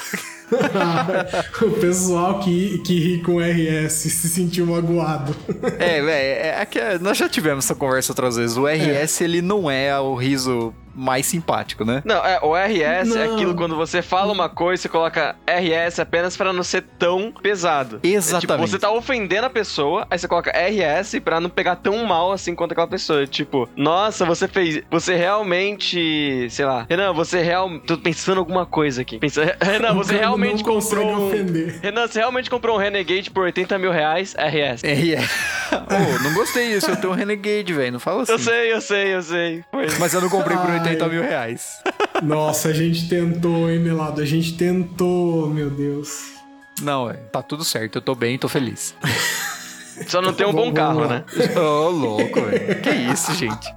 A: [LAUGHS]
B: o pessoal que, que ri com RS se sentiu magoado.
A: É, velho, é, é que nós já tivemos essa conversa outras vezes. O RS, ele não é o riso mais simpático, né?
C: Não, é, o RS é
B: não.
C: é aquilo quando você fala uma coisa, você coloca RS apenas para não ser tão pesado.
A: Exatamente.
C: É, tipo, você tá ofendendo a pessoa, aí você coloca RS para não pegar tão mal assim quanto aquela pessoa. É, tipo, nossa, você fez. Você realmente. Sei lá. Renan, você realmente. Tô pensando alguma coisa aqui. [LAUGHS] Renan, você
B: não
C: realmente
B: não
C: comprou. Um...
B: Ofender.
C: Renan, você realmente comprou um Renegade por 80 mil reais? RS.
A: RS. É, oh, não gostei disso. Eu tenho um Renegade, velho. Não fala assim.
C: Eu sei, eu sei, eu sei. Pois.
A: Mas eu não comprei por
B: 80
A: 80 mil reais. [LAUGHS]
B: Nossa, a gente tentou, hein, Melado? A gente tentou, meu Deus.
A: Não, é, tá tudo certo. Eu tô bem, tô feliz.
C: Só não tem um bom,
B: bom
C: carro, né? [LAUGHS]
A: Ô, oh, louco, velho. Que isso, gente.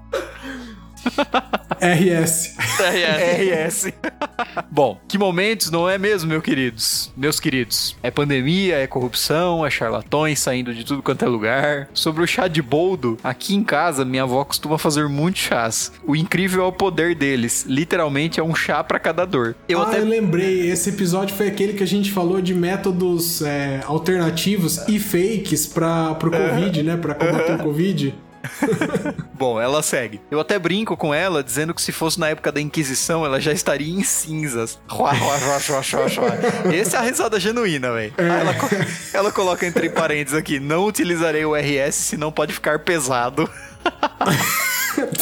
B: RS.
C: RS.
A: RS. [LAUGHS] Bom, que momentos, não é mesmo, meus queridos? Meus queridos, é pandemia, é corrupção, é charlatões saindo de tudo quanto é lugar. Sobre o chá de boldo, aqui em casa, minha avó costuma fazer muitos chás. O incrível é o poder deles. Literalmente é um chá pra cada dor. Eu
B: ah,
A: até
B: eu lembrei. Esse episódio foi aquele que a gente falou de métodos é, alternativos e fakes para pro Covid, [LAUGHS] né? Pra combater o Covid.
A: Bom, ela segue. Eu até brinco com ela, dizendo que se fosse na época da Inquisição, ela já estaria em cinzas. Ruá, ruá, ruá, ruá, ruá. Essa é a risada genuína, velho. Ela, co- ela coloca entre parênteses aqui: não utilizarei o RS, senão pode ficar pesado.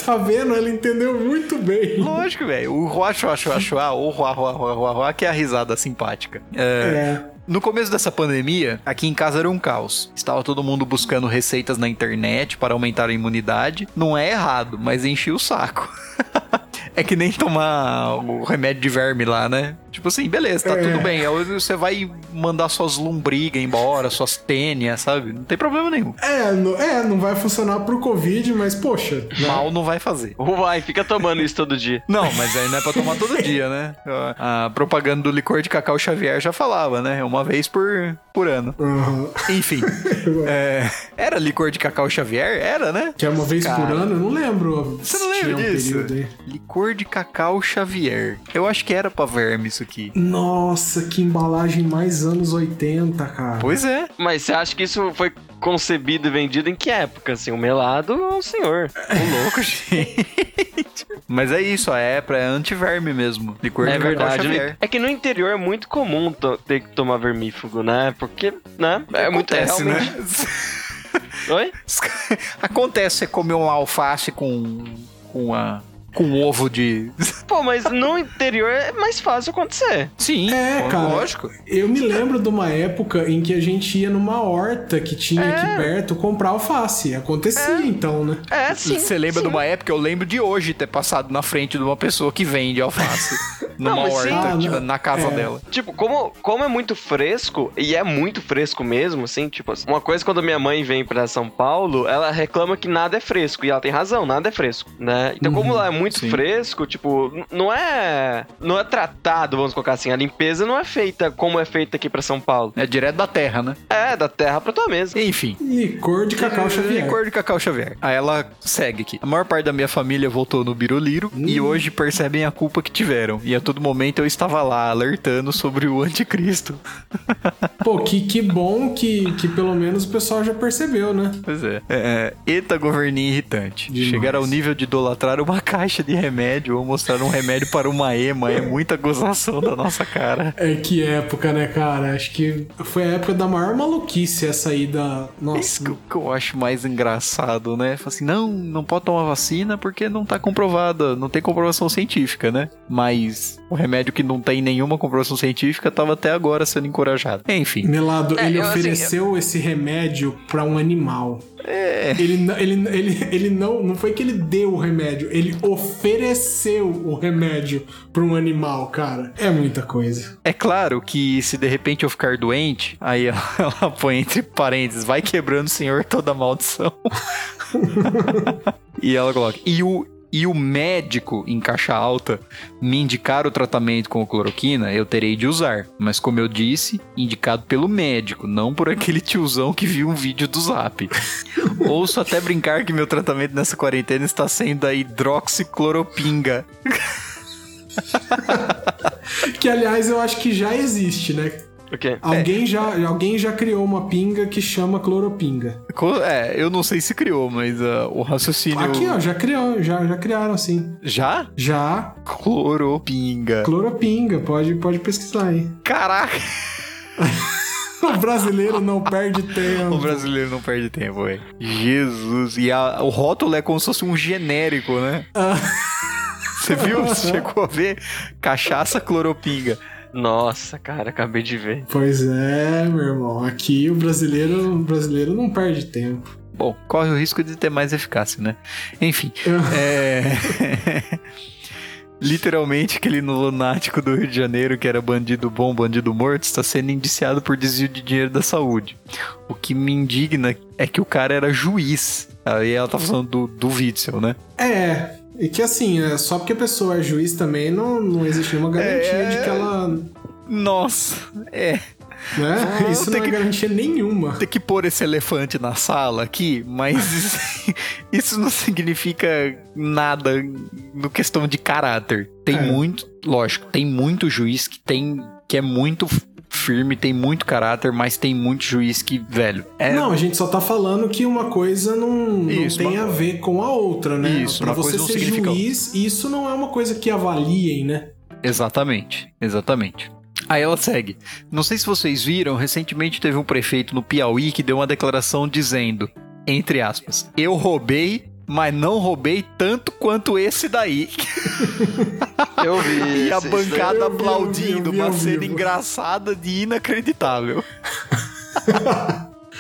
B: tá vendo? Ela entendeu muito bem.
A: Lógico, velho. O ruá, ruá, ruá, ruá, ou ruá, ruá, ruá, ruá, que é a risada simpática. É,
B: É.
A: No começo dessa pandemia, aqui em casa era um caos. Estava todo mundo buscando receitas na internet para aumentar a imunidade. Não é errado, mas enchia o saco. [LAUGHS] é que nem tomar o remédio de verme lá, né? Tipo assim, beleza, tá
B: É.
A: tudo bem. Aí Você vai mandar suas lombrigas embora, suas tênias, sabe? Não tem problema nenhum.
B: É, no- é, não vai funcionar pro Covid, mas poxa.
A: Mal não vai fazer.
C: Vai, fica tomando isso todo dia.
A: Não, mas aí não é pra tomar todo [LAUGHS] dia, né? A propaganda do licor de cacau Xavier já falava, né? Uma vez por, por ano.
B: Aham.
A: Enfim. [LAUGHS] é, era licor de cacau Xavier? Era, né?
B: Que é uma vez por
A: Cara.
B: ano, eu não lembro.
A: Você não lembra
B: tinha um
A: disso? Licor de cacau Xavier. Eu acho que era pra verme isso aqui.
B: Nossa, que embalagem mais anos 80, cara.
A: Pois é.
C: Mas você acha que isso foi concebido e vendido em que época? Assim, o melado ou o senhor?
A: Ô [LAUGHS] louco, gente. Mas é isso, a é pra antiverme mesmo. Licor
C: É
A: de cacau
C: verdade.
A: Xavier.
C: É que no interior é muito comum ter que tomar vermífugo, né? Porque, né? É muito é
A: Acontece,
C: realmente...
A: né? [LAUGHS]
C: Oi?
A: Acontece você comer um alface com, com, a, com ovo de... [LAUGHS]
C: Pô, mas no interior é mais fácil acontecer.
A: Sim,
B: É, cara.
A: lógico.
B: Eu me lembro de uma época em que a gente ia numa horta que tinha
C: É.
B: aqui perto comprar alface. Acontecia então, né?
C: É, sim.
A: Você lembra
C: sim.
A: de uma época? Eu lembro de hoje ter passado na frente de uma pessoa que vende alface. [LAUGHS] numa
C: Não, sim.
A: horta,
B: Ah,
A: tipo,
B: não.
A: na casa
B: É.
A: dela.
C: Tipo, como, como é muito fresco, e é muito fresco mesmo, assim, tipo, assim, uma coisa quando minha mãe vem pra São Paulo, ela reclama que nada é fresco, e ela tem razão, nada é fresco, né? Então, como lá é muito
A: sim.
C: fresco, tipo, não é não é tratado, vamos colocar assim, a limpeza não é feita como é feita aqui pra São Paulo.
A: É direto da terra, né?
C: É, da terra pra tua mesa.
A: Enfim.
B: Licor de cacau Xavier.
A: Licor de cacau Xavier. Aí ela segue aqui. A maior parte da minha família voltou no Biruliro e hoje percebem a culpa que tiveram. E a todo momento eu estava lá alertando sobre o anticristo. [LAUGHS]
B: Pô, que, que bom que, que pelo menos o pessoal já percebeu, né?
A: Pois é. é Eita governinho irritante.
B: Demais.
A: Chegar ao nível de idolatrar uma [LAUGHS] caixa de remédio ou mostrar um remédio para uma ema é muita gozação da nossa cara.
B: É que época, né, cara? Acho que foi a época da maior maluquice essa aí da.
A: Isso
B: Nossa.
A: que, eu- que eu acho mais engraçado, né? Fala assim, não, não pode tomar vacina porque não tá comprovada, não tem comprovação científica, né? Mas o remédio que não tem nenhuma comprovação científica estava até agora sendo encorajado. Enfim.
B: Melado,
C: É,
B: ele
C: assim,
B: ofereceu esse remédio pra um animal.
A: É.
B: Ele, ele, ele, ele não, não foi que ele deu o remédio, ele ofereceu o remédio pra um animal, cara. É muita coisa.
A: É claro que se de repente eu ficar doente, aí [LAUGHS] ela, ela põe entre parênteses, vai quebrando, Senhor, toda maldição. [LAUGHS] e ela coloca. E o, e o médico em caixa alta me indicar o tratamento com cloroquina, eu terei de usar. Mas como eu disse, indicado pelo médico, não por aquele tiozão que viu um vídeo do zap. [LAUGHS] Ouço até brincar que meu tratamento nessa quarentena está sendo a hidroxicloropinga.
B: Que, aliás, eu acho que já existe, né?
C: O quê?
B: Alguém, já, alguém já criou uma pinga que chama cloropinga.
A: É, eu não sei se criou, mas ah, o raciocínio.
B: Aqui, ó, já criou, já, já criaram, assim.
A: Já?
B: Já,
A: Cloropinga.
B: cloropinga, pode, pode pesquisar aí.
A: Caraca! [LAUGHS]
B: O brasileiro não perde tempo. [LAUGHS]
A: O brasileiro não perde tempo, velho. Jesus. E a- o rótulo é como se fosse um genérico, né?
B: Ah.
A: Você viu? Você [LAUGHS] chegou a ver? Cachaça cloropinga.
C: Nossa, cara, acabei de ver.
B: Pois é, meu irmão. Aqui o brasileiro, o brasileiro não perde tempo.
A: Bom, corre o risco de ter mais eficácia, né? Enfim. [LAUGHS] é... [LAUGHS] Literalmente, aquele lunático do Rio de Janeiro, que era bandido bom, bandido morto, está sendo indiciado por desvio de dinheiro da saúde. O que me indigna é que o cara era juiz. Aí ela tá falando do, do Witzel, né?
B: É, e que assim, é, só porque a pessoa é juiz também, não, não existe nenhuma garantia
A: É.
B: de que ela.
A: Nossa, é.
B: Né?
A: Vou [LAUGHS]
B: Isso não é
A: que-
B: garantia nenhuma.
A: Ter que pôr esse elefante na sala aqui, mas [LAUGHS] isso, isso não significa nada no questão de caráter. Tem
B: É.
A: muito, lógico, tem muito juiz que tem que é muito firme, tem muito caráter, mas tem muito juiz que, velho, é
B: Não, a gente só tá falando que uma coisa não, não
A: Isso,
B: tem
A: uma-
B: a ver com a outra, né?
A: Isso,
B: pra
A: uma
B: você
A: coisa não
B: ser
A: significa
B: juiz, isso não é uma coisa que avaliem, né?
A: Exatamente, exatamente. Aí ela segue. Não sei se vocês viram, recentemente teve um prefeito no Piauí que deu uma declaração dizendo, entre aspas, eu roubei, mas não roubei tanto quanto esse daí. [LAUGHS]
C: Eu vi.
A: E a bancada
B: vi, vi,
A: aplaudindo,
B: vi, eu
A: uma
B: vi,
A: cena
B: vi.
A: engraçada de inacreditável.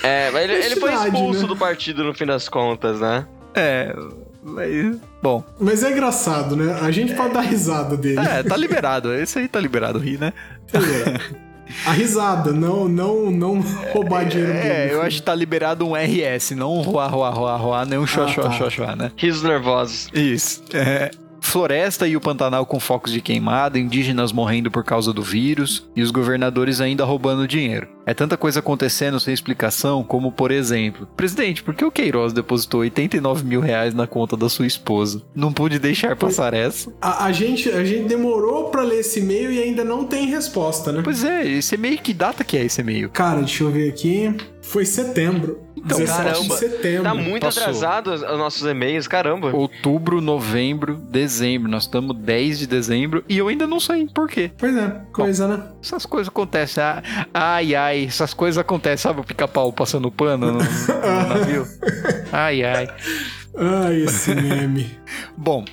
C: É, mas ele, ele foi expulso
B: né?
C: do partido no fim das contas, né?
A: É, mas, bom,
B: Mas é engraçado, né? A gente pode dar risada dele.
A: é, tá liberado, esse aí tá liberado, ri, né? [LAUGHS]
B: A risada, não, não, não [LAUGHS] roubar dinheiro
A: É,
B: público.
A: eu acho que tá liberado um RS, não um roa, roa, roa, roa, nem um xoxó,
B: tá.
A: xoxó, né?
C: Risos nervosos.
A: Isso. É, floresta e o Pantanal com focos de queimada, indígenas morrendo por causa do vírus e os governadores ainda roubando dinheiro. É tanta coisa acontecendo sem explicação, como por exemplo, presidente, por que o Queiroz depositou 89 mil reais na conta da sua esposa? Não pude deixar passar essa.
B: A, a gente, a gente demorou pra ler esse e-mail e ainda não tem resposta, né?
A: Pois é, esse e-mail, que data que é esse e-mail?
B: Cara, deixa eu ver aqui. Foi setembro.
A: Então,
B: 17 de
C: caramba,
B: setembro.
C: Tá muito
A: passou.
C: atrasado os, os nossos e-mails, caramba.
A: Outubro, novembro, dezembro. Nós estamos 10 de dezembro e eu ainda não sei por quê.
B: Pois é, coisa, né?
A: Essas coisas acontecem. Ah, Ai, ai, essas coisas acontecem. Sabe o pica-pau passando pano no, no navio? Ai, ai.
B: Ai, esse meme. [LAUGHS]
A: Bom,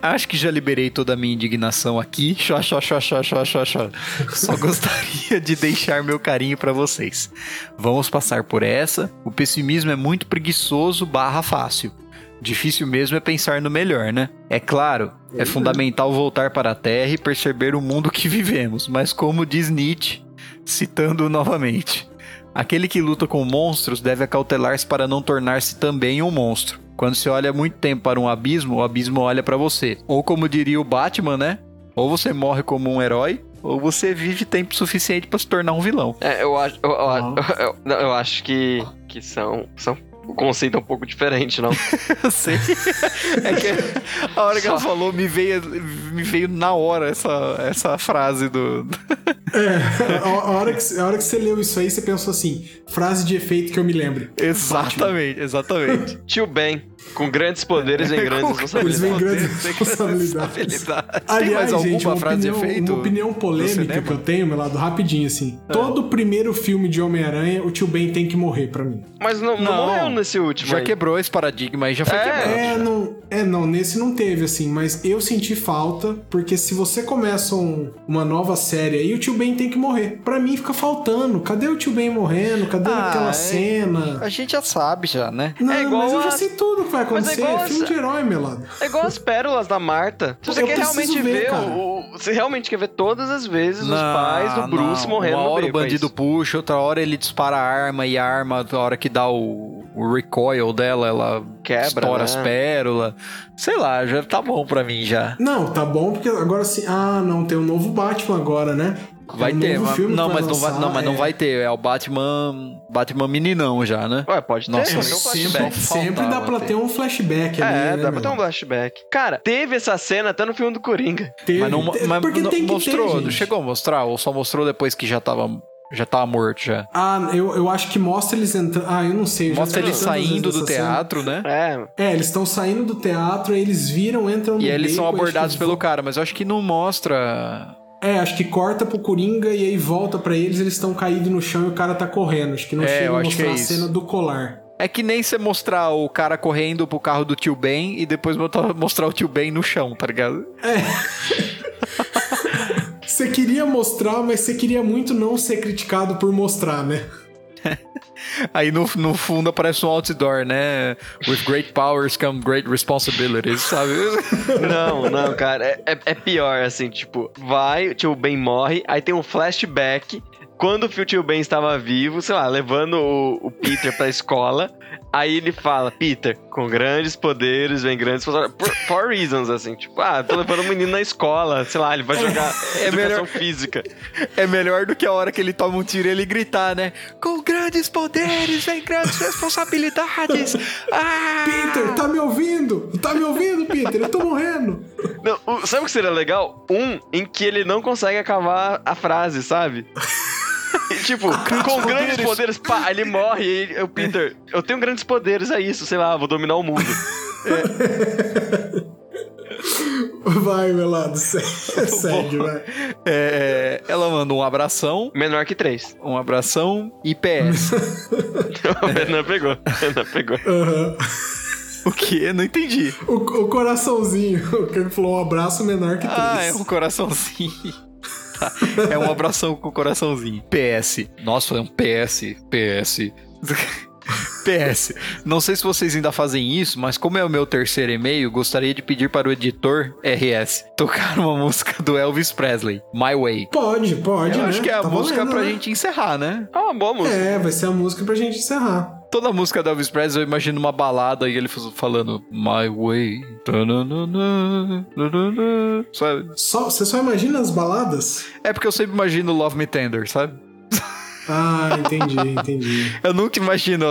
A: acho que já liberei toda a minha indignação aqui. Xó, xó, xó, xó, xó, xó, xó. Só [LAUGHS] gostaria de deixar meu carinho pra vocês. Vamos passar por essa. O pessimismo é muito preguiçoso barra fácil. Difícil mesmo é pensar no melhor, né? É claro, é fundamental voltar para a Terra e perceber o mundo que vivemos, mas como diz Nietzsche, citando novamente, aquele que luta com monstros deve acautelar-se para não tornar-se também um monstro. Quando se olha muito tempo para um abismo, o abismo olha para você. Ou como diria o Batman, né? Ou você morre como um herói, ou você vive tempo suficiente para se tornar um vilão.
C: É, eu acho. Eu, eu- eu- eu acho que. Que são. são o conceito é um pouco diferente, não? [LAUGHS]
A: Eu sei. É que a hora que ela
C: Só.
A: falou, me veio, me veio na hora essa, essa frase do.
B: É, a, a hora que, a hora que você leu isso aí, você pensou assim: frase de efeito que eu me lembro.
A: Exatamente, exatamente.
C: Tio Ben. Com grandes poderes vem grandes responsabilidades.
B: grandes responsabilidades.
A: Tem
B: Aliás,
A: mais
B: gente, uma
A: frase de
B: opinião,
A: efeito?
B: uma opinião polêmica que eu tenho, meu lado, rapidinho assim.
A: É.
B: Todo primeiro filme de Homem-Aranha, o tio Ben tem que morrer pra mim.
C: Mas não, não,
A: Não,
C: morreu nesse último.
A: Já
C: aí.
A: quebrou esse paradigma aí, já foi
C: É.
A: quebrado.
B: É, não, é, não, nesse não teve, assim, mas eu senti falta, porque se você começa um- uma nova série aí, o tio Ben tem que morrer. Pra mim fica faltando. Cadê o tio Ben morrendo? Cadê
A: Ah,
B: aquela
A: é.
B: cena?
A: A gente já sabe já, né?
B: Não,
C: É igual
B: mas eu já
C: a-
B: sei tudo vai
C: Mas é
B: acontecer.
C: igual
B: É,
C: a-
B: filme de herói, meu lado.
C: É igual as pérolas da Marta. Se você
B: Eu
C: quer realmente
B: ver,
C: ver, o, o- Você realmente quer ver todas as vezes os
A: Não,
C: pais do Bruce
A: não.
C: morrendo
A: Uma
C: no
A: hora o
C: é
A: bandido puxa, outra hora ele dispara a arma e a arma, outra hora que dá o, o recoil dela, ela
C: Quebra,
A: estoura
C: né?
A: as pérolas. Sei lá, já tá bom pra mim já.
B: Não, tá bom, porque agora sim. Ah, não, tem um novo Batman agora, né?
A: Vai
B: É um
A: ter, mas,
B: filme
A: não, mas não vai,
B: lançar,
A: não, mas não
B: é.
A: vai ter. É o Batman, Batman meninão já, né?
C: Ué, pode ter.
A: Nossa,
C: mas não pode
A: sempre-.
B: Sempre, dá pra
A: ter.
B: um flashback ali.
C: É,
B: né,
C: dá pra ter um flashback. Cara, teve essa cena até no filme do Coringa.
B: Teve,
A: Mas não, mas
B: porque
A: não
B: tem que
A: mostrou,
B: ter,
A: chegou a mostrar ou só mostrou depois que já tava já tava morto já.
B: Ah, eu, eu acho que mostra eles entrando. Ah, eu não sei. eu
A: Mostra
B: vi
A: ele
B: tantas vezes
A: saindo do
B: essa cena.
A: teatro, né?
C: É,
B: É, eles estão saindo do teatro, aí eles viram, entram no
A: E aí eles são
B: acho
A: abordados pelo
B: vo-
A: cara, mas eu acho que não mostra.
B: É, acho que corta pro Coringa e aí volta pra eles, eles estão caídos no chão e o cara tá correndo. Acho que não
A: É,
B: chega a mostrar
A: é
B: a cena do colar.
A: É que nem você mostrar o cara correndo pro carro do tio Ben e depois mostrar o tio Ben no chão, tá ligado? [LAUGHS]
B: Você queria mostrar, mas você queria muito não ser criticado por mostrar, né? [LAUGHS]
A: Aí no, no fundo aparece um outdoor, né? With great powers come great responsibilities, sabe? [LAUGHS]
C: não, não, cara. É, é- é pior, assim, tipo, vai, o tio Ben morre, aí tem um flashback. Quando o tio Ben estava vivo, sei lá, levando o, o Peter pra escola. Aí ele fala, Peter, com grandes poderes vem grandes responsabilidades. Por, for reasons, assim, tipo, ah, tô levando o menino na escola, sei lá, ele vai jogar
A: É
C: educação
A: melhor-
C: física.
A: É melhor do que a hora que ele toma um tiro e ele gritar, né? Com grandes poderes vem grandes responsabilidades. [LAUGHS] Ah!
B: Peter, tá me ouvindo? Tá me ouvindo, Peter? Eu tô morrendo.
C: Não, sabe o que seria legal? Um em que ele não consegue acabar a frase, sabe? E, [LAUGHS] tipo, com grandes poderes, pá, ele morre e ele- o Peter, eu tenho grandes poderes, é isso, sei lá, vou dominar o mundo. [LAUGHS]
B: Vai, meu lado, [LAUGHS] segue, vai.
A: É, ela manda um abração,
C: Menor que três.
A: um abração e PS.
C: o Renan pegou, o Renan pegou.
B: Aham.
A: o quê? Não entendi.
B: O, o coraçãozinho, o que ele falou, um abraço menor que três.
A: Ah, é um coraçãozinho. Tá, [LAUGHS] É um abração com coraçãozinho. PS. Nossa, é um PS. PS. [LAUGHS] PS. Não sei se vocês ainda fazem isso, mas como é o meu terceiro e-mail, gostaria de pedir para o editor RS tocar uma música do Elvis Presley, My Way.
B: Pode, pode,
A: Eu
B: né?
A: acho que é a
B: Tá
A: música
B: valendo,
A: pra
B: né?
A: gente encerrar, né?
C: Ah, uma boa música.
B: É, vai ser a música pra gente encerrar.
A: Toda música do Elvis Presley eu imagino uma balada e ele falando My Way. Sabe?
B: Só, você só imagina as baladas?
A: É porque eu sempre imagino Love Me Tender, sabe?
B: Ah, entendi, entendi. [LAUGHS]
A: Eu nunca imagino.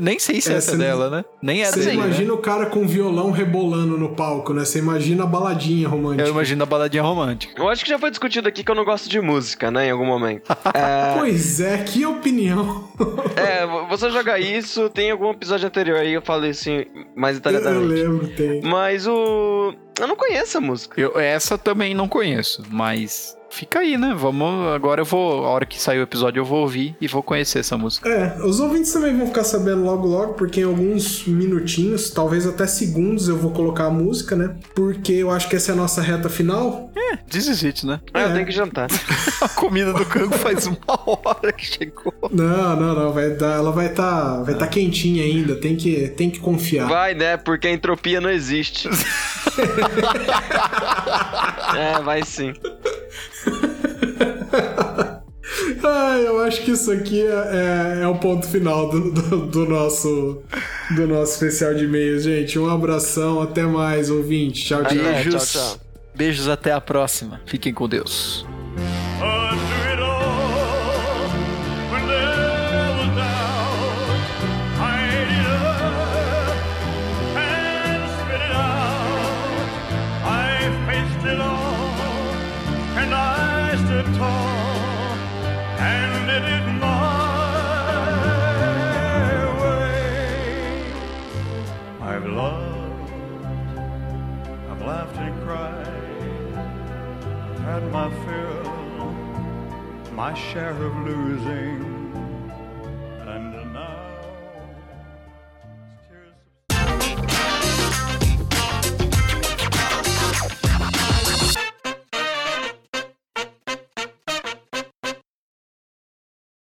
A: Nem sei se
B: É,
A: essa é
B: você-
A: dela, né? Nem é
B: Você
A: dele.
B: imagina
A: Né?
B: o cara com violão rebolando no palco, né? Você imagina a baladinha romântica.
A: Eu imagino a baladinha romântica.
C: Eu acho que já foi discutido aqui que eu não gosto de música, né, em algum momento. [LAUGHS]
B: Pois é, que opinião. [LAUGHS]
C: É, você joga isso, tem algum episódio anterior aí, eu falei assim, mais
B: eu
C: detalhadamente.
B: lembro, tem.
C: Mas o... Eu não conheço a música.
A: Eu, essa também não conheço, mas fica aí, né? Vamos. Agora eu vou. A hora que sair o episódio, eu vou ouvir e vou conhecer essa música.
B: É, os ouvintes também vão ficar sabendo logo logo, porque em alguns minutinhos, talvez até segundos, eu vou colocar a música, né? Porque eu acho que essa é a nossa reta final.
A: É, this is it, né?
C: Ah, eu
B: É.
C: tenho que jantar. [LAUGHS]
A: A comida do cango faz uma hora que chegou.
B: Não, não, não, vai dar, ela vai estar vai tá quentinha ainda, tem que, tem que confiar.
C: Vai, né? Porque a entropia não existe. [LAUGHS] é, vai sim.
B: Ah, eu acho que isso aqui é, é- é o ponto final do, do- do nosso do nosso especial de e-mails, gente. Um abração, até mais, ouvinte. Tchau, tchau.
A: Beijos.
C: tchau, tchau.
A: Beijos até a próxima. Fiquem com Deus.
D: My share of losing.